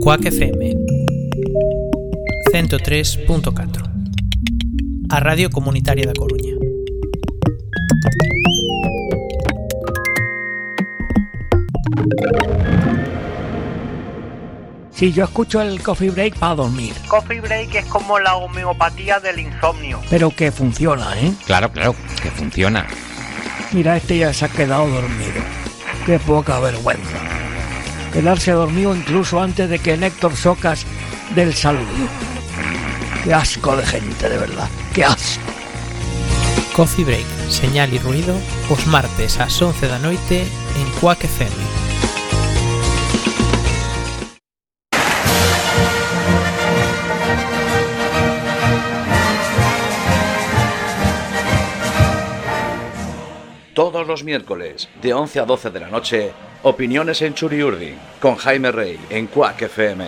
Cuac FM 103.4 A Radio Comunitaria da Coruña Sí, yo escucho el coffee break para dormir. Coffee break es como la homeopatía del insomnio. Pero que funciona, ¿eh? Claro, claro, que funciona. Mira, este ya se ha quedado dormido. Qué poca vergüenza. quedarse dormido incluso antes de que Néctor Socas del saludo. Qué asco de gente, de verdad, qué asco. Coffee Break, señal y ruido, os martes ás 11 da noite en Quack FM. todos los miércoles, de 11 a 12 de la noche, Opiniones en Churiurdi, con Jaime Rey, en Quack FM.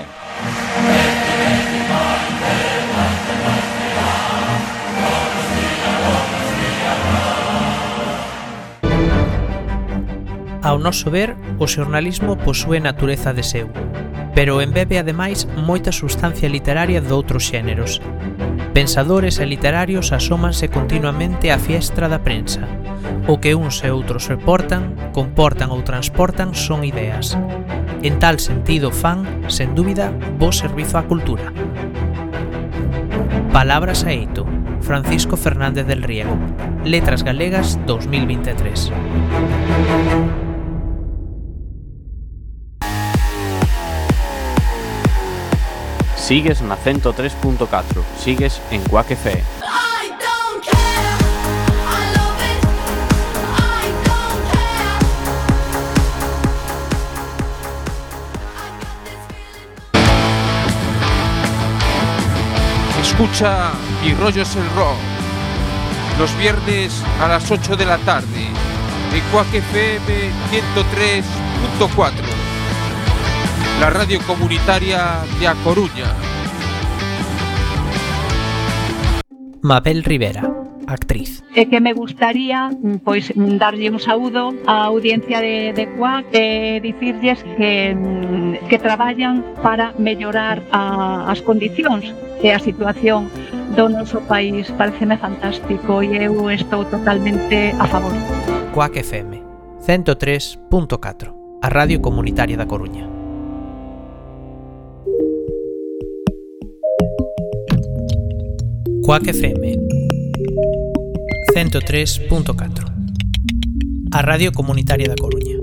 Ao noso ver, o xornalismo posúe natureza de seu, pero embebe ademais moita substancia literaria doutros xéneros, Pensadores e literarios asómanse continuamente á fiestra da prensa. O que uns e outros reportan, comportan ou transportan son ideas. En tal sentido fan, sen dúbida, bo servizo á cultura. Palabras a eito, Francisco Fernández del Riego. Letras Galegas 2023. Sigues na 103.4, sigues en Quack FM. Escucha y rollos el rock. Los viernes a las 8 de la tarde. En Cuac FM 103.4. la Radio Comunitaria de A Coruña. Mabel Rivera, actriz. E que me gustaría mm, pois mm, darlle un saúdo á audiencia de, de CUAC eh, e dicirlles que, mm, que traballan para mellorar a, as condicións e a situación do noso país. Pareceme fantástico e eu estou totalmente a favor. CUAC FM 103.4, a Radio Comunitaria da Coruña. Quack FM 103.4 A Radio Comunitaria da Coruña.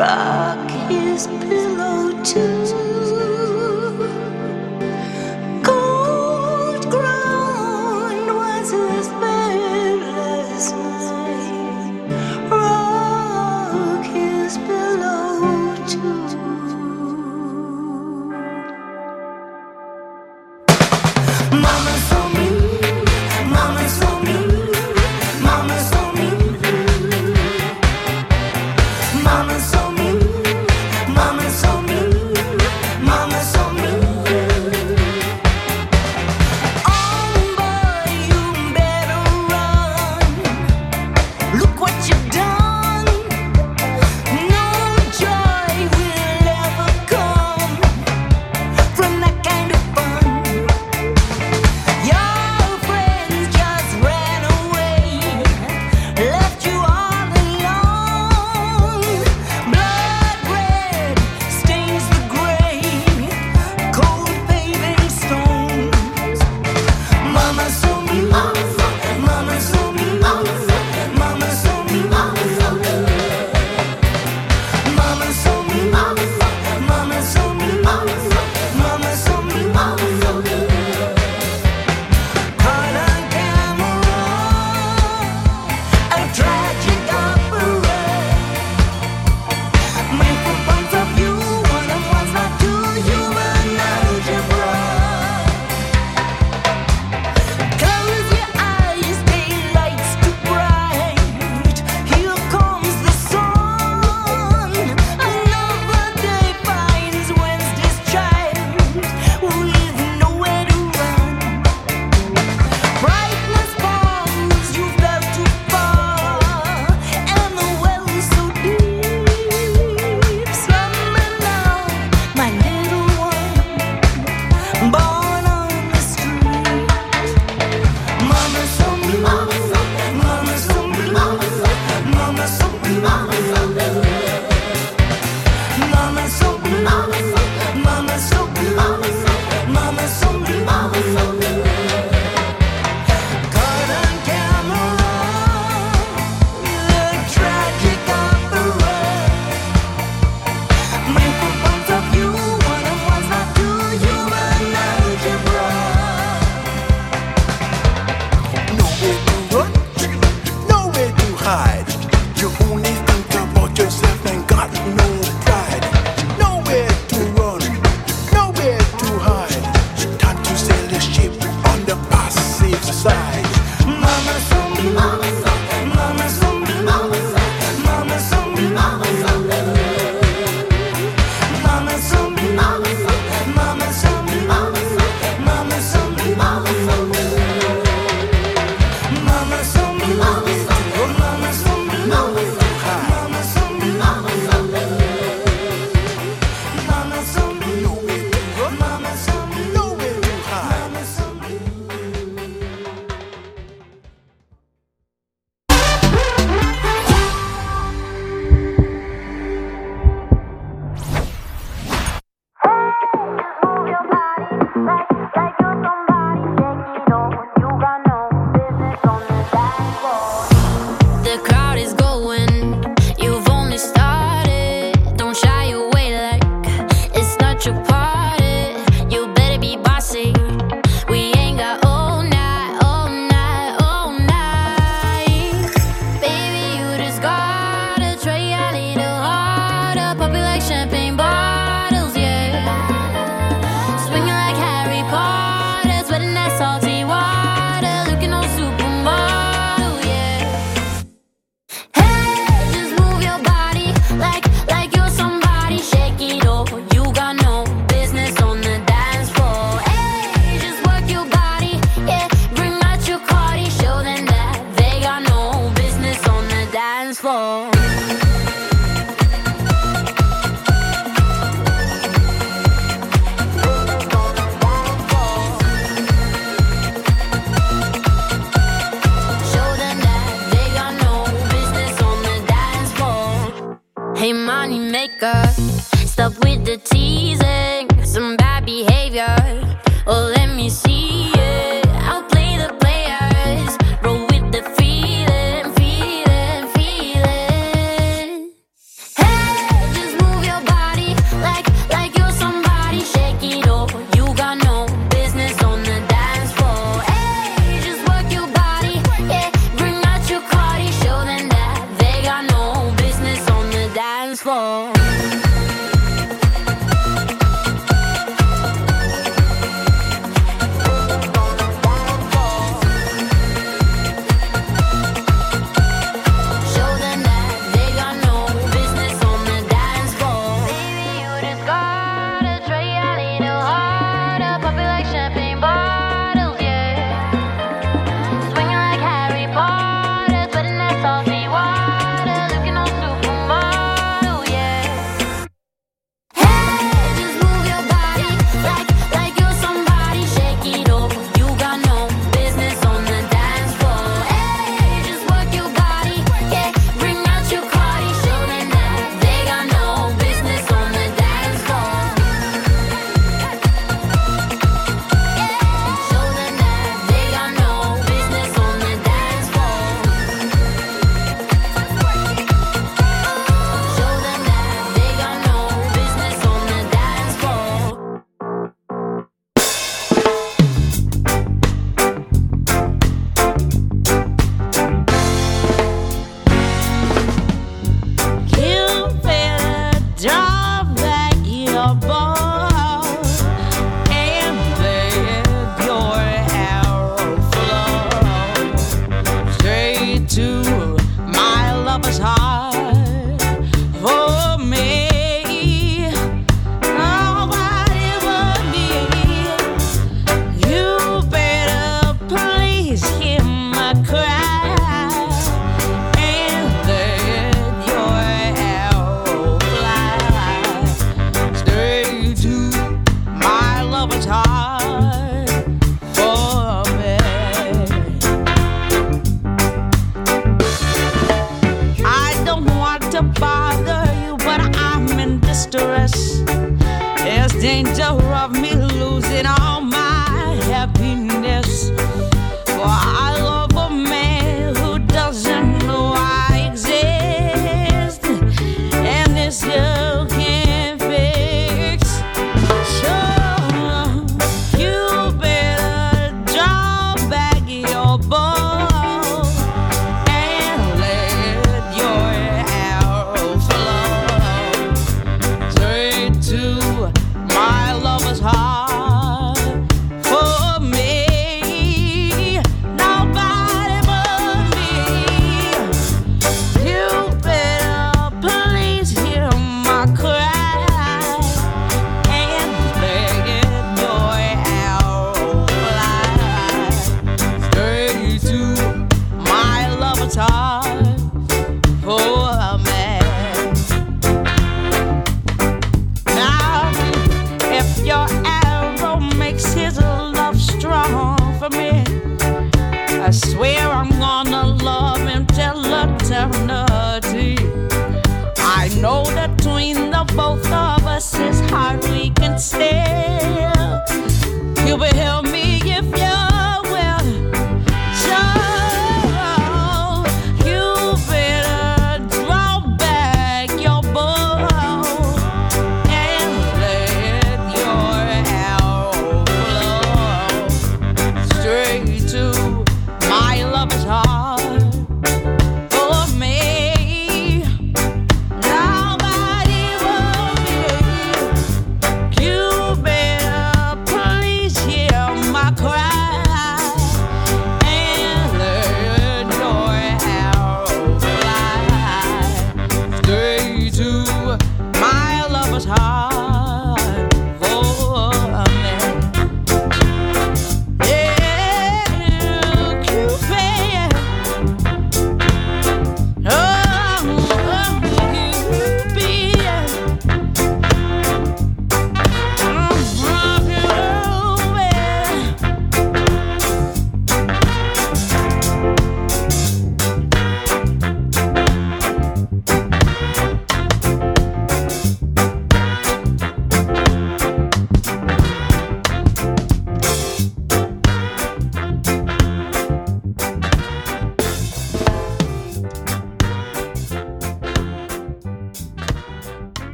Rock his pillow too.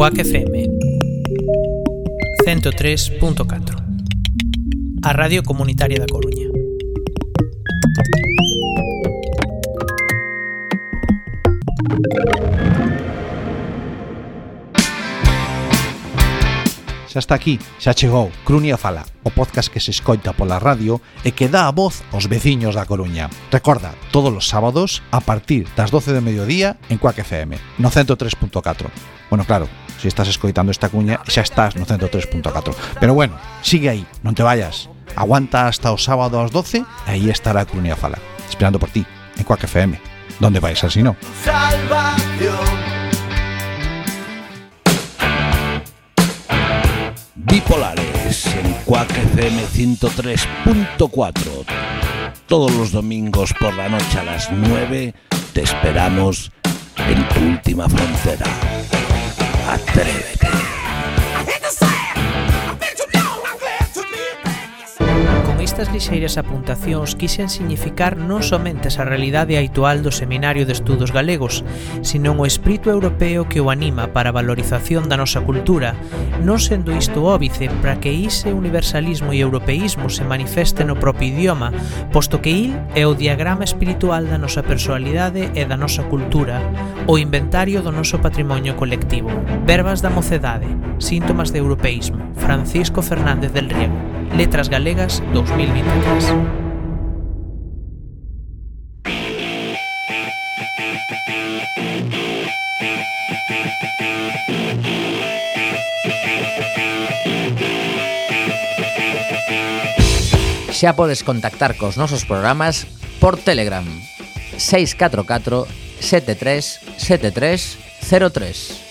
Cuac FM 103.4 A Radio Comunitaria da Coruña Xa está aquí, xa chegou Crunia Fala, o podcast que se escoita pola radio e que dá a voz aos veciños da Coruña. Recorda, todos os sábados a partir das 12 do mediodía en Cuac FM, no 103.4. Bueno, claro, se estás escoitando esta cuña xa estás no 103.4. Pero bueno, sigue aí, non te vayas. Aguanta hasta o sábado ás 12 e aí estará Crunia Fala, esperando por ti, en Quack FM. Donde vais así no? Salvación. Bipolares en Quack FM 103.4. Todos los domingos por la noche a las 9 te esperamos en tu última frontera. Atrévete. Estas lixeiras apuntacións quixen significar non somente esa realidade habitual do Seminario de Estudos Galegos, senón o espírito europeo que o anima para a valorización da nosa cultura, non sendo isto óbice para que ise universalismo e europeísmo se manifeste no propio idioma, posto que il é o diagrama espiritual da nosa personalidade e da nosa cultura, o inventario do noso patrimonio colectivo. Verbas da mocedade, síntomas de europeísmo, Francisco Fernández del Riego. Letras Galegas 2023. Xa podes contactar cos nosos programas por Telegram 644 73 73 03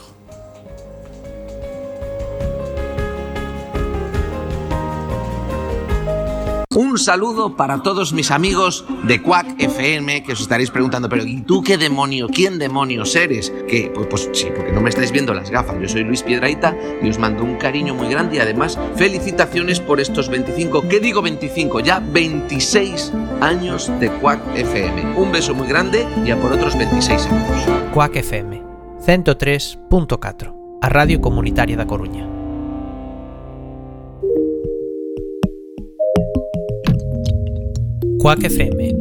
Un saludo para todos mis amigos de Quack FM que os estaréis preguntando, pero ¿y tú qué demonio? ¿Quién demonios eres? Que pues, pues sí, porque no me estáis viendo las gafas. Yo soy Luis Piedraita y os mando un cariño muy grande y además felicitaciones por estos 25, ¿qué digo 25? Ya 26 años de Quack FM. Un beso muy grande y a por otros 26 años. Coac FM 103.4 A Radio Comunitaria da Coruña Quack FM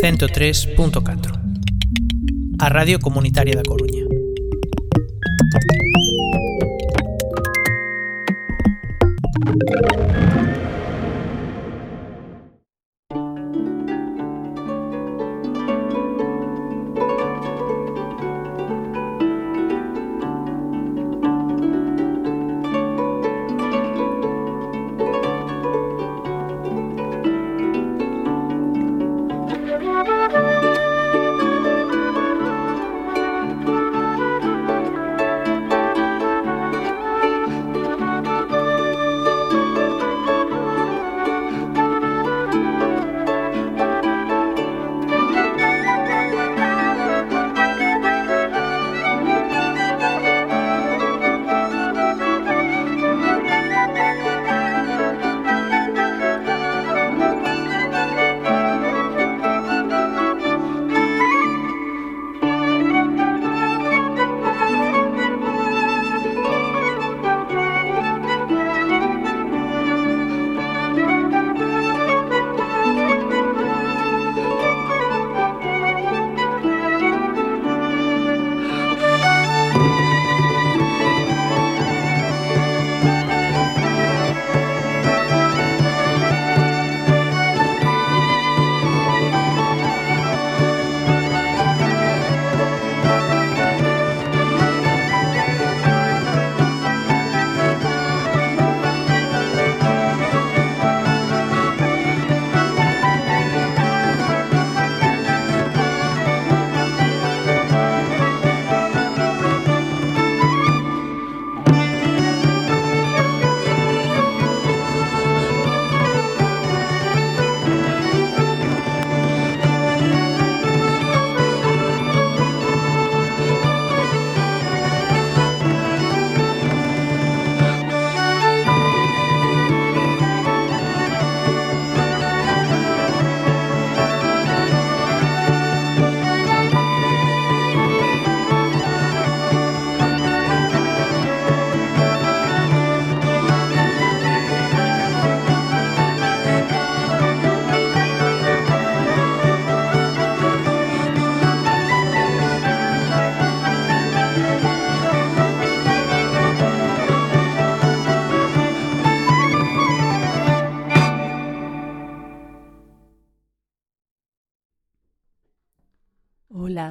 103.4 A Radio Comunitaria da Coruña.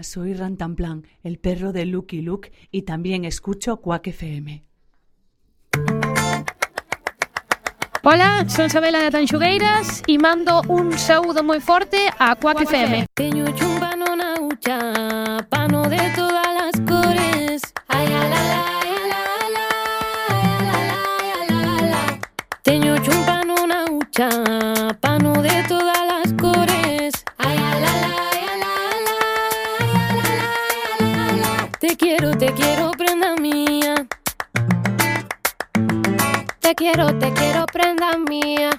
Soy Rantanplan, el perro de Lucky Luke, y también escucho Quack FM. Hola, son Sabela de Tanxugueiras y mando un saludo muy fuerte a Quack FM. Teño chumba no naucha, pano de todas las cores. Ay. Teño chumba no naucha, pano de todas Te quiero prenda mía. Te quiero, te quiero prenda mía.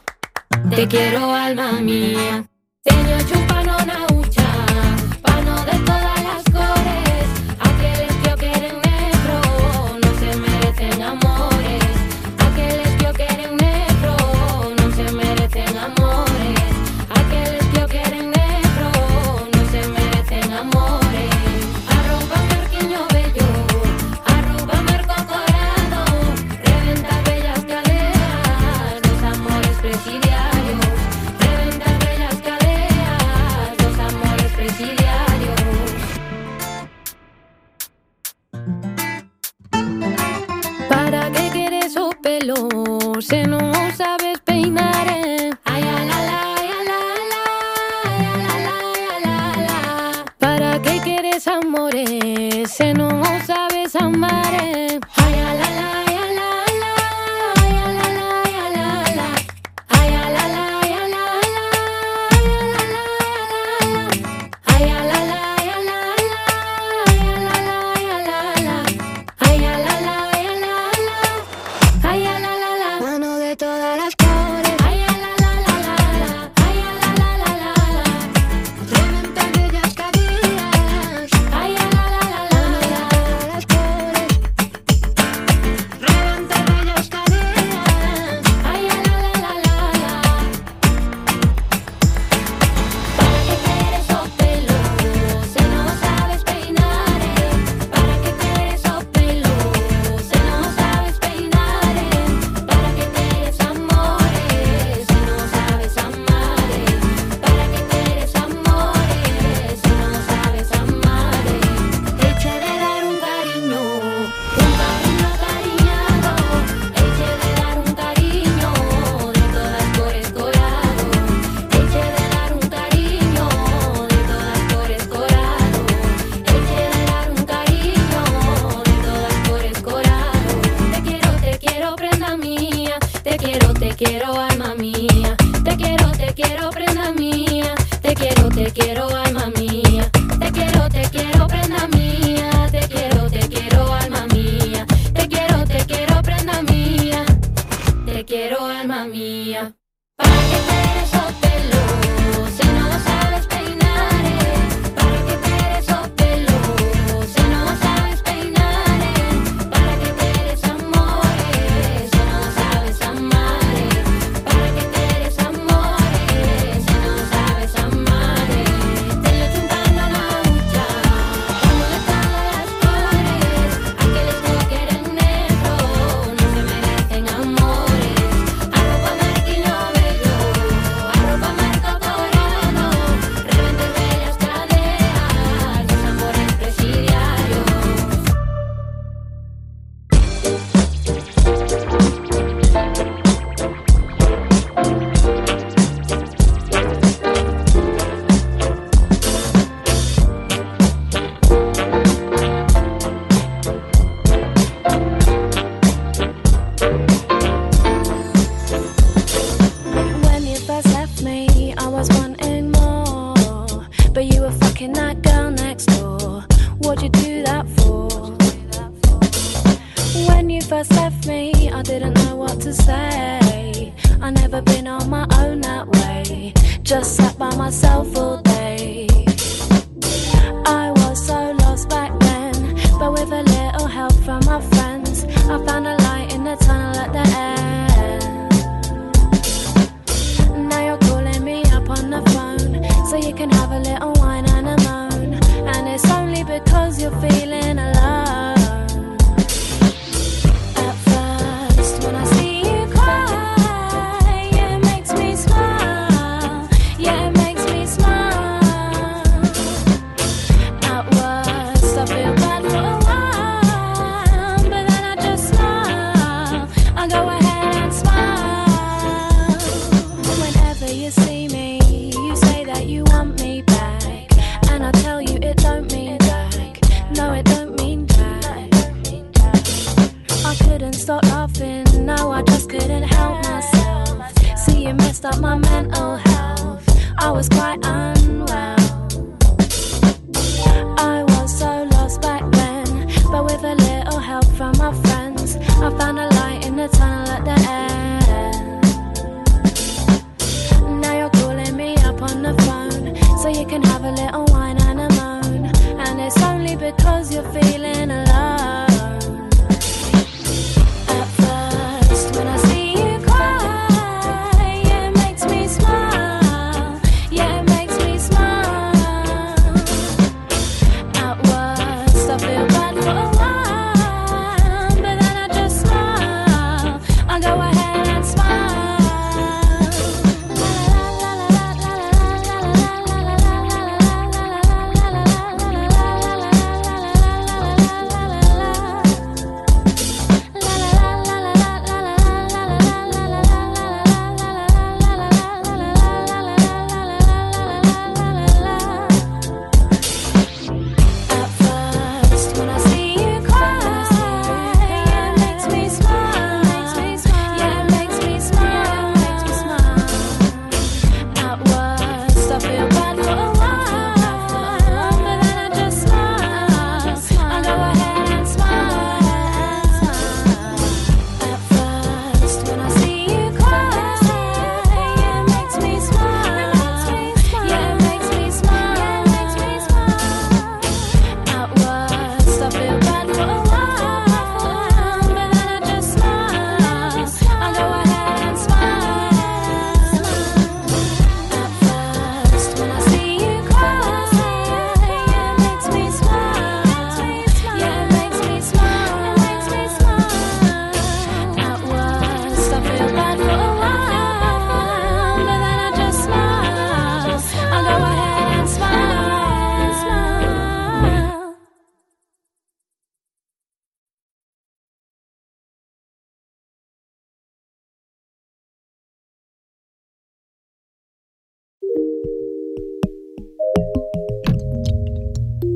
Te quiero alma mía. Te chupa no naucha, pano de toda todas pelo se no sabes peinar. Eh. Ay, ala, ala, ala, Para qué quieres amores se no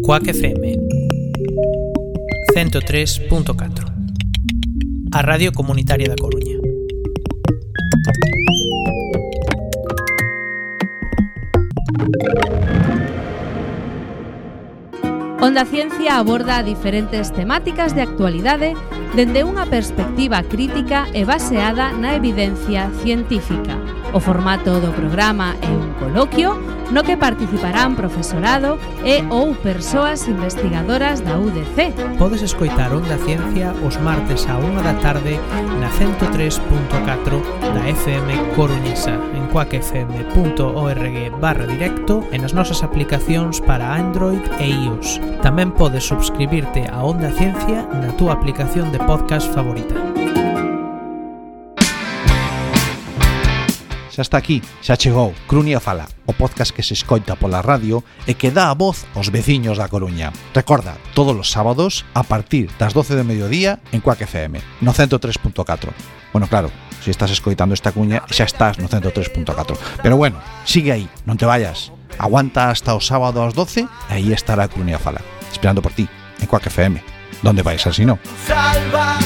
Quack FM 103.4 A Radio Comunitaria da Coruña. Onda Ciencia aborda diferentes temáticas de actualidade dende unha perspectiva crítica e baseada na evidencia científica. O formato do programa é un coloquio no que participarán profesorado e ou persoas investigadoras da UDC. Podes escoitar Onda Ciencia os martes a 1 da tarde na 103.4 da FM Coruñesa en coacfm.org barra directo e nas nosas aplicacións para Android e iOS. Tamén podes subscribirte a Onda Ciencia na túa aplicación de podcast favorita. Xa está aquí, xa chegou Crunia Fala, o podcast que se escoita pola radio e que dá a voz aos veciños da Coruña. Recorda, todos os sábados a partir das 12 de mediodía en Cuac FM, no 103.4. Bueno, claro, se estás escoitando esta cuña xa estás no 103.4. Pero bueno, sigue aí, non te vayas. Aguanta hasta o sábado ás 12 e aí estará Crunia Fala, esperando por ti en Cuac FM. ¿Dónde vais así no? Salva.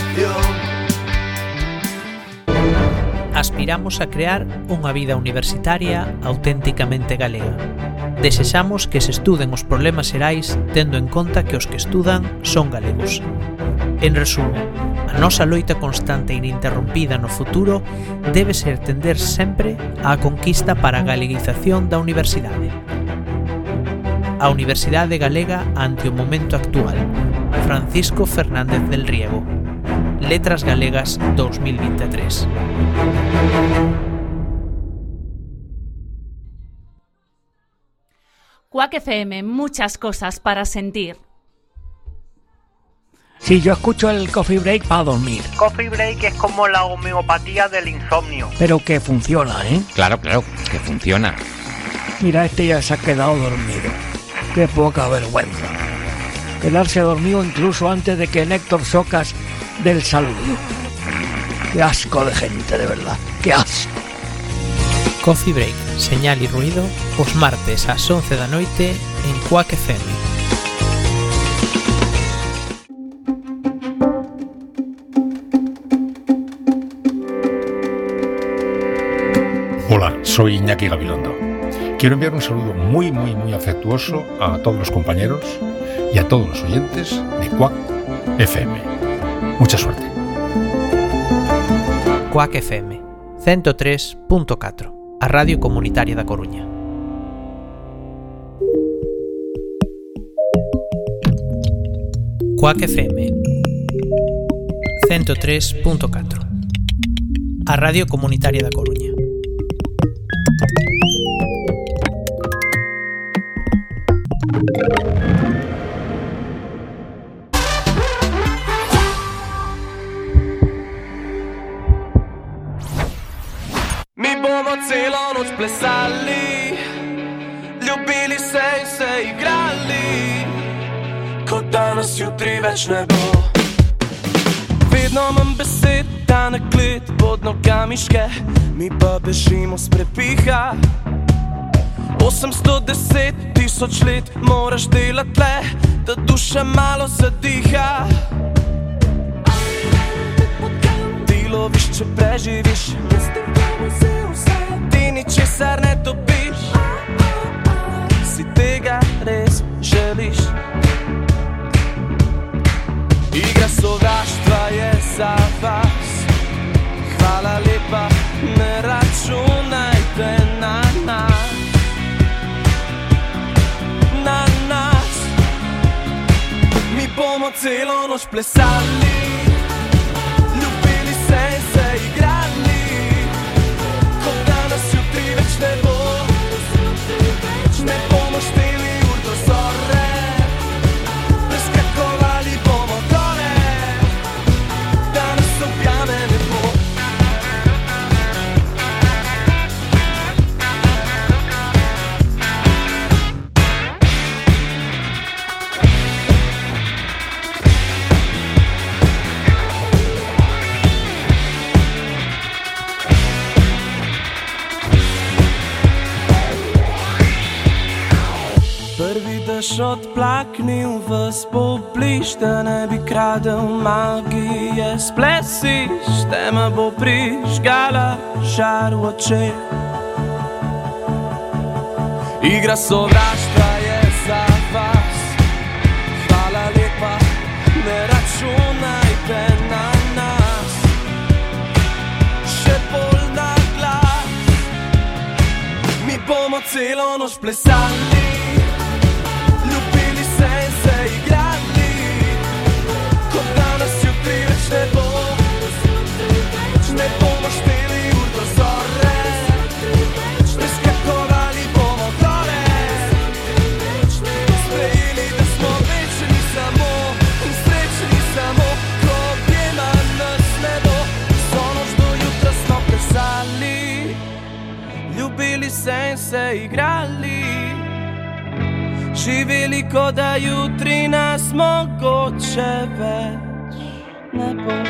aspiramos a crear unha vida universitaria auténticamente galega. Desexamos que se estuden os problemas xerais tendo en conta que os que estudan son galegos. En resumo, a nosa loita constante e ininterrompida no futuro debe ser tender sempre á conquista para a galeguización da universidade. A Universidade Galega ante o momento actual. Francisco Fernández del Riego. Letras Galegas 2023. Quack FM, muchas cosas para sentir. Si yo escucho el coffee break para dormir, Coffee break es como la homeopatía del insomnio. pero que funciona, ¿eh? Claro, claro, que funciona. Mira, este ya se ha quedado dormido. Qué poca vergüenza. Quedarse dormido incluso antes de que Héctor Socas del saludo. Qué asco de gente, de verdad. Qué asco. Coffee Break, señal e ruido, os martes ás 11 da noite en Quack FM. Hola, soy Iñaki Gabilondo. Quiero enviar un saludo muy, muy, muy afectuoso a todos los compañeros y a todos los oyentes de Quack FM. Mucha suerte. Quack FM 103.4 A Radio Comunitaria da Coruña Quack FM 103.4 A Radio Comunitaria da Coruña več ne bo. Vedno imam besed, da na klet pod nogami ške, mi pa bežimo s prepiha. 810 tisoč let moraš delati le, da duša malo zadiha. Ti loviš, če preživiš, ti ničesar ne dobiš. Si tega res želiš? Igra sovraštva je za vas. Hvala lepa, ne računajte na nas. Na nas. Mi bomo celo noč plesali, da ne bi kradel magije. Splesiš, tema bo prižgala žar v očeh. Igra sovraštva je za vas. Hvala lepa, ne računajte na nas. Še bolj na glas, mi bomo celo noč plesali. Kot danes jutri več ne bo. Ne bomo šteli ur do zore, preskakovali bomo gore. Sprejeli, da smo večni samo in srečni samo, ko objema nas ne bo. Vso noč do jutra smo plesali, ljubili se in se igrali. Živeli, kot da jutri nas mogoče več ne bo.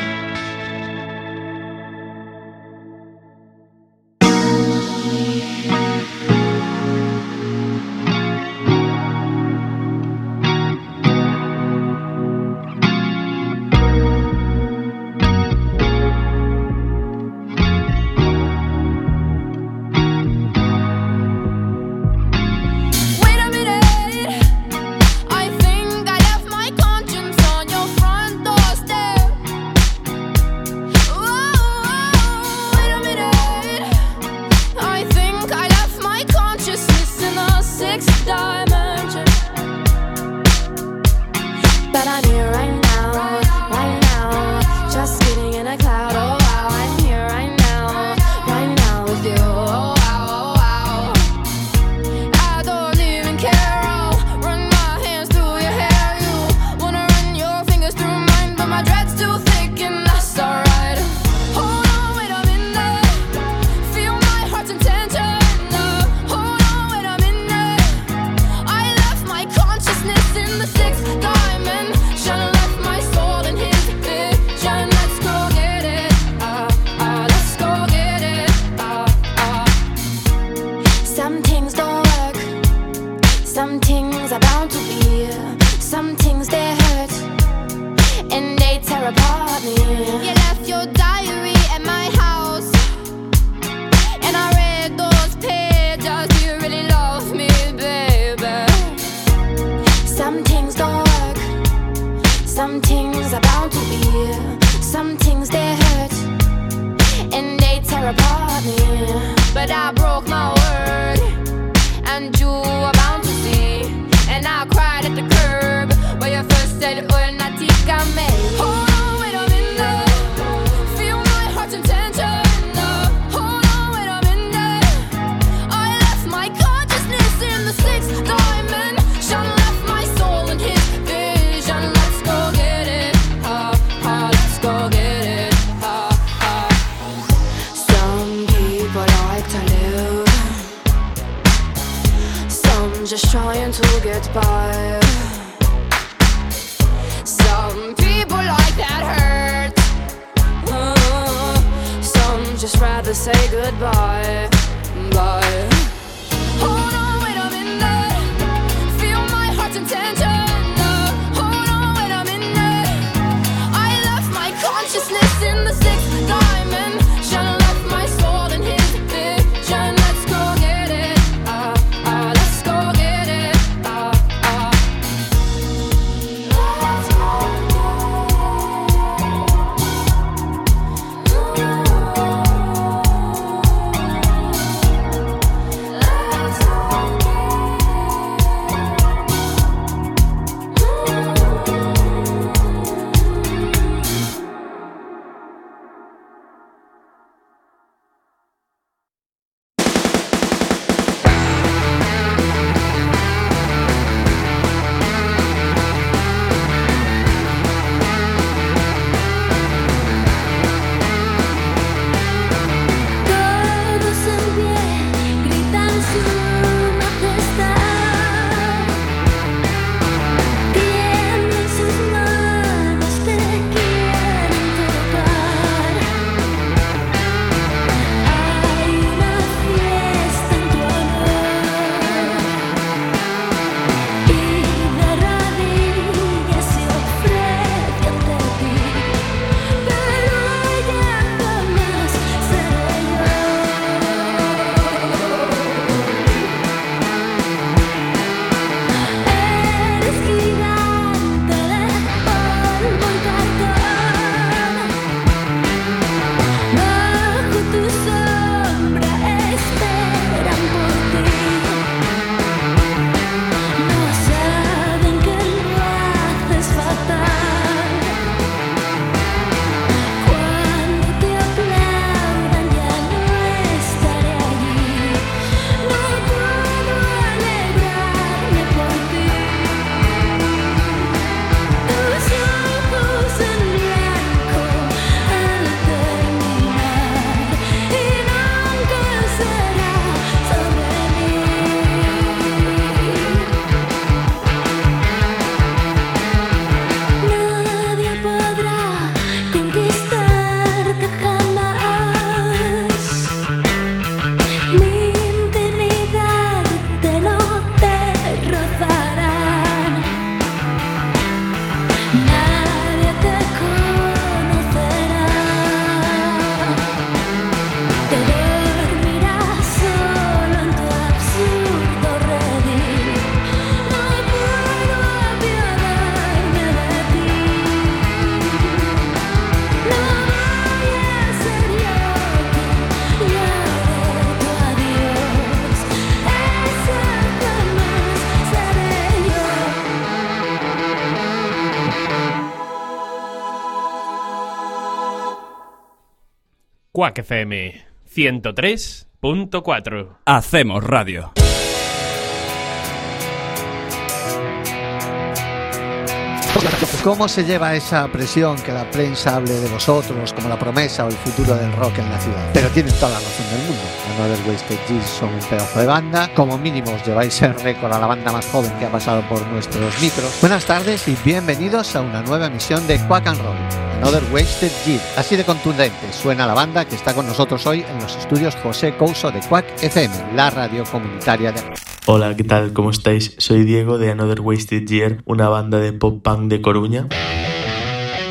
Quack FM 103.4. Hacemos radio. ¿Cómo se lleva esa presión que la prensa hable de vosotros como la promesa o el futuro del rock en la ciudad? Pero tienen toda la razón del mundo. Another Wasted Years son un pedazo de banda. Como mínimo os lleváis el récord a la banda más joven que ha pasado por nuestros micros. Buenas tardes y bienvenidos a una nueva emisión de Quack and Roll. Another Wasted Year. Así de contundente suena la banda que está con nosotros hoy en los estudios José Couso de Quack FM, la radio comunitaria de... Hola, ¿qué tal? ¿Cómo estáis? Soy Diego de Another Wasted Year, una banda de pop punk de Coruña.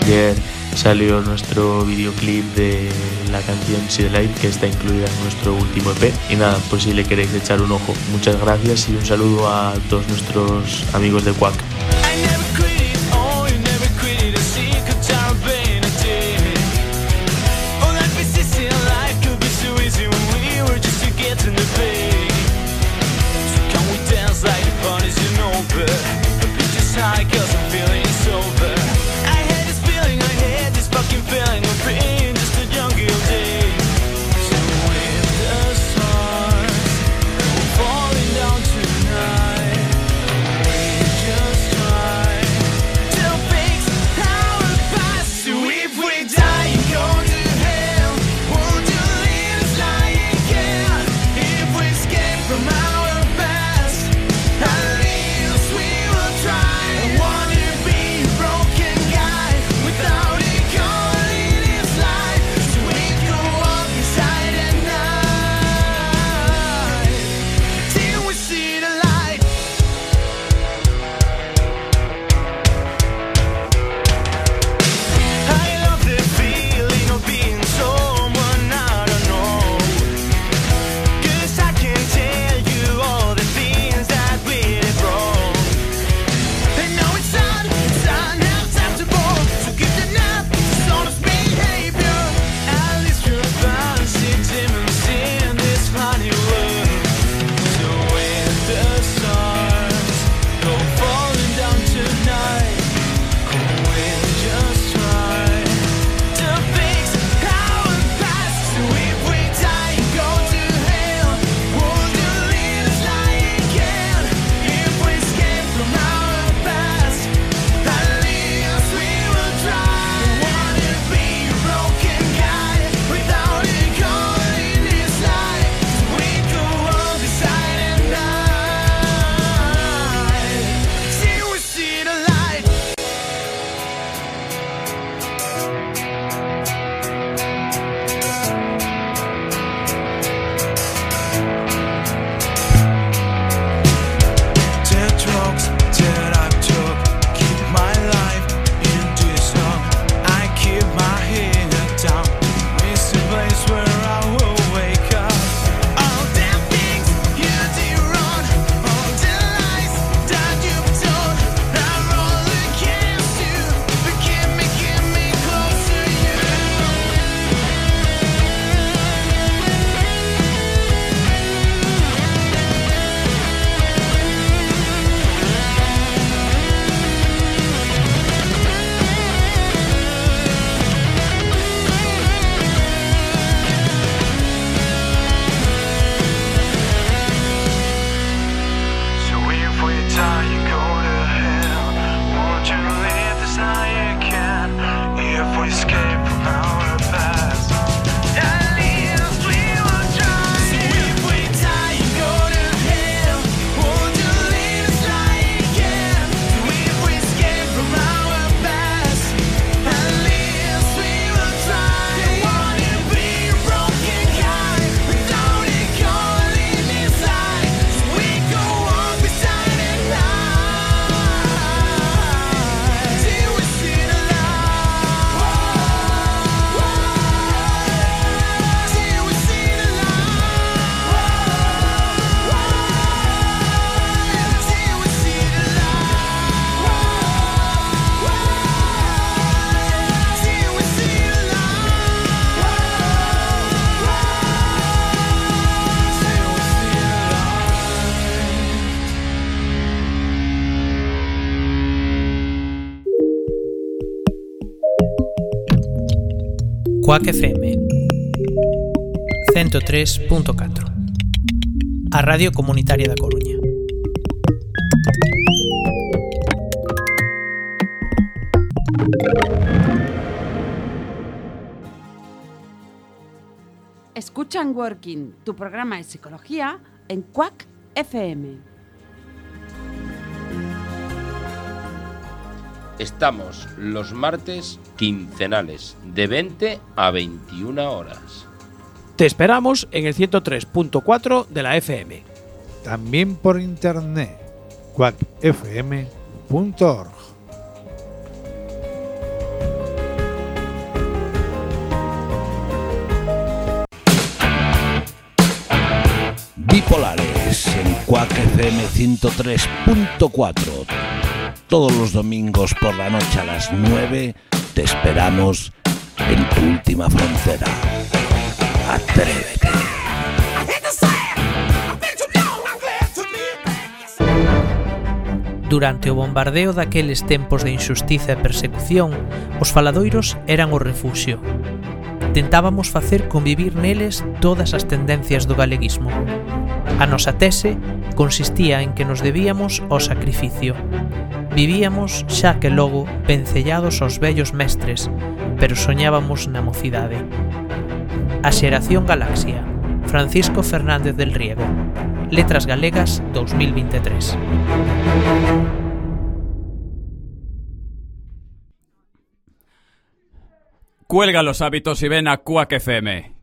Ayer salió nuestro videoclip de la canción the Light que está incluida en nuestro último EP. Y nada, por si le queréis echar un ojo. Muchas gracias y un saludo a todos nuestros amigos de Quack. Quack FM 103.4 A Radio Comunitaria da Coruña. Escuchan Working, tu programa de psicología en Quack FM. Estamos los martes quincenales de 20 a 21 horas. Te esperamos en el 103.4 de la FM. También por internet. quackfm.org. Bipolares en Quack FM 103.4. Todos los domingos por la noche a las 9 te esperamos en tu última frontera. Atrévete. Durante o bombardeo daqueles tempos de injustiza e persecución, os faladoiros eran o refuxio. Tentábamos facer convivir neles todas as tendencias do galeguismo. A nosa tese consistía en que nos debíamos ao sacrificio. Vivíamos xa que logo pencellados aos vellos mestres, pero soñábamos na mocidade. A Galaxia, Francisco Fernández del Riego. Letras Galegas 2023. Cuelga los hábitos y ven a Quack FM.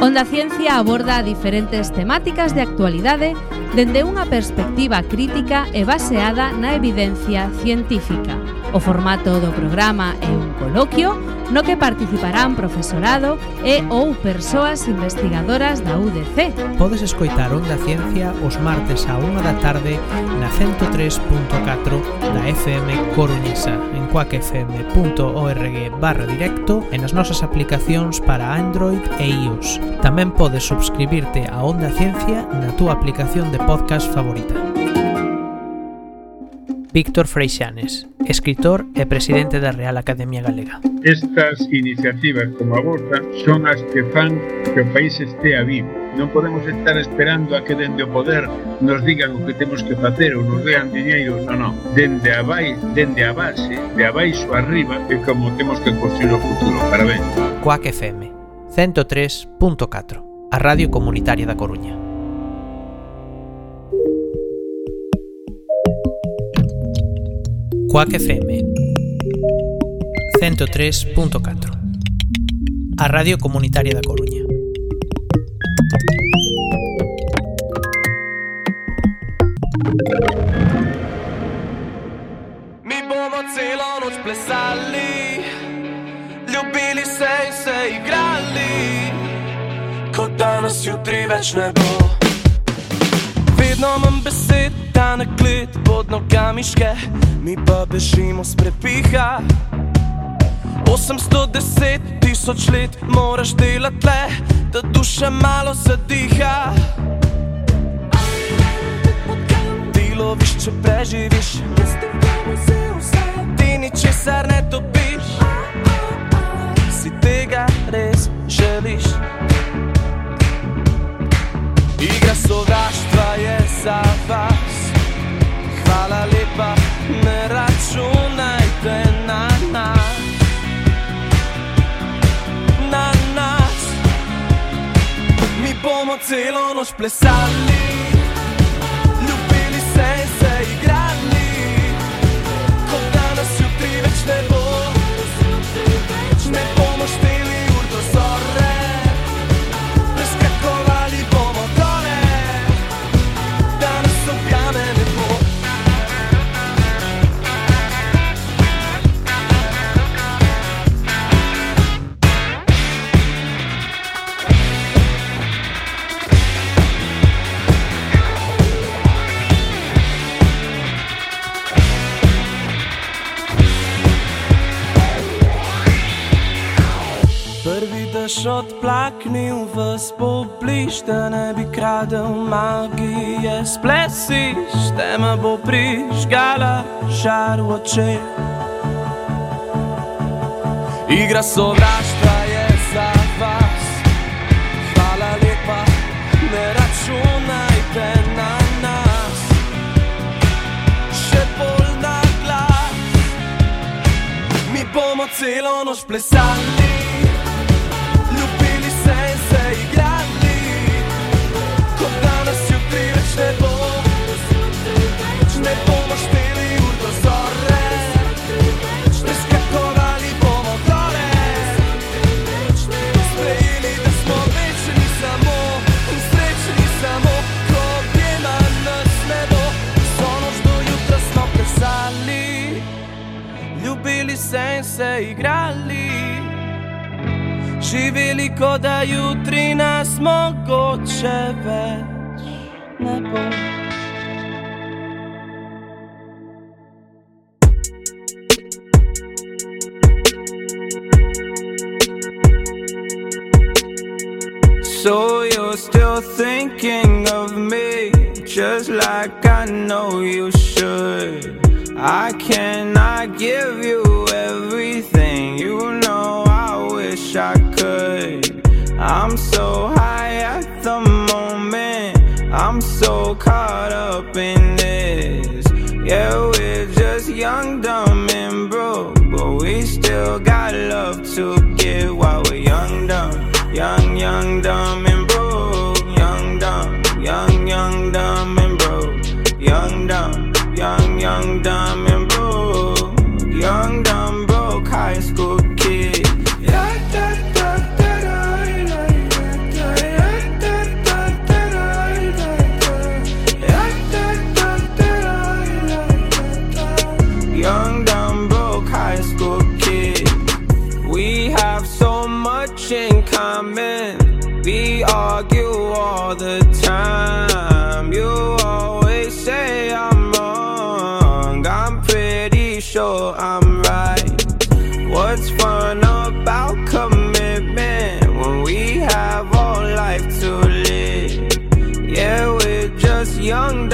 Onda Ciencia aborda diferentes temáticas de actualidade dende unha perspectiva crítica e baseada na evidencia científica. O formato do programa é un coloquio no que participarán profesorado e ou persoas investigadoras da UDC. Podes escoitar Onda Ciencia os martes a 1 da tarde na 103.4 da FM Coruñesa en coacfm.org barra directo e nas nosas aplicacións para Android e iOS. Tamén podes subscribirte a Onda Ciencia na túa aplicación de podcast favorita. Víctor Freixanes, escritor e presidente da Real Academia Galega. Estas iniciativas como a vosa son as que fan que o país estea vivo. Non podemos estar esperando a que dende o poder nos digan o que temos que facer ou nos dean diñeiro, non, non. Dende a, vai, dende a base, de abaixo arriba, é como temos que construir o futuro. Parabéns. Coac FM 103.4, a radio comunitaria da Coruña. Quack FM 103.4 A Radio Comunitaria da Coruña. Mi bomo celo noč plesali, ljubili se in se igrali, kot danes jutri več ne bo. Vedno manj besed, ta na klet pod nogami ške, mi pa bežimo s prepiha. 810 tisoč let moraš delati le, da duša malo zadiha. Ti loviš, če preživiš, ti ničesar ne dobiš. Si tega res želiš? Igra sovraštva je za vas. Hvala lepa, ne računajte na nas. Na nas. Mi bomo celo noč plesali. Odplaknil v spobliž, da ne bi kradel magije. Splesiš, tema bo prižgala žar v očeh. Igra sovraštva je za vas. Hvala lepa, ne računajte na nas. Še bolj na glas. Mi bomo celo noč plesali. Da jutri nas mogoče več ne bo. So you're still thinking of me, just like I know you should. I cannot give you I'm so high at the moment, I'm so caught up in this. Yeah, we're just young, dumb, and broke, but we still got love to give while we're young, dumb. Young, young, dumb, and broke. Young, dumb, young, young, dumb, and broke. Young, dumb, young, young, dumb, and broke. Young, dumb, broke high school We argue all the time. You always say I'm wrong. I'm pretty sure I'm right. What's fun about commitment when we have all life to live? Yeah, we're just young,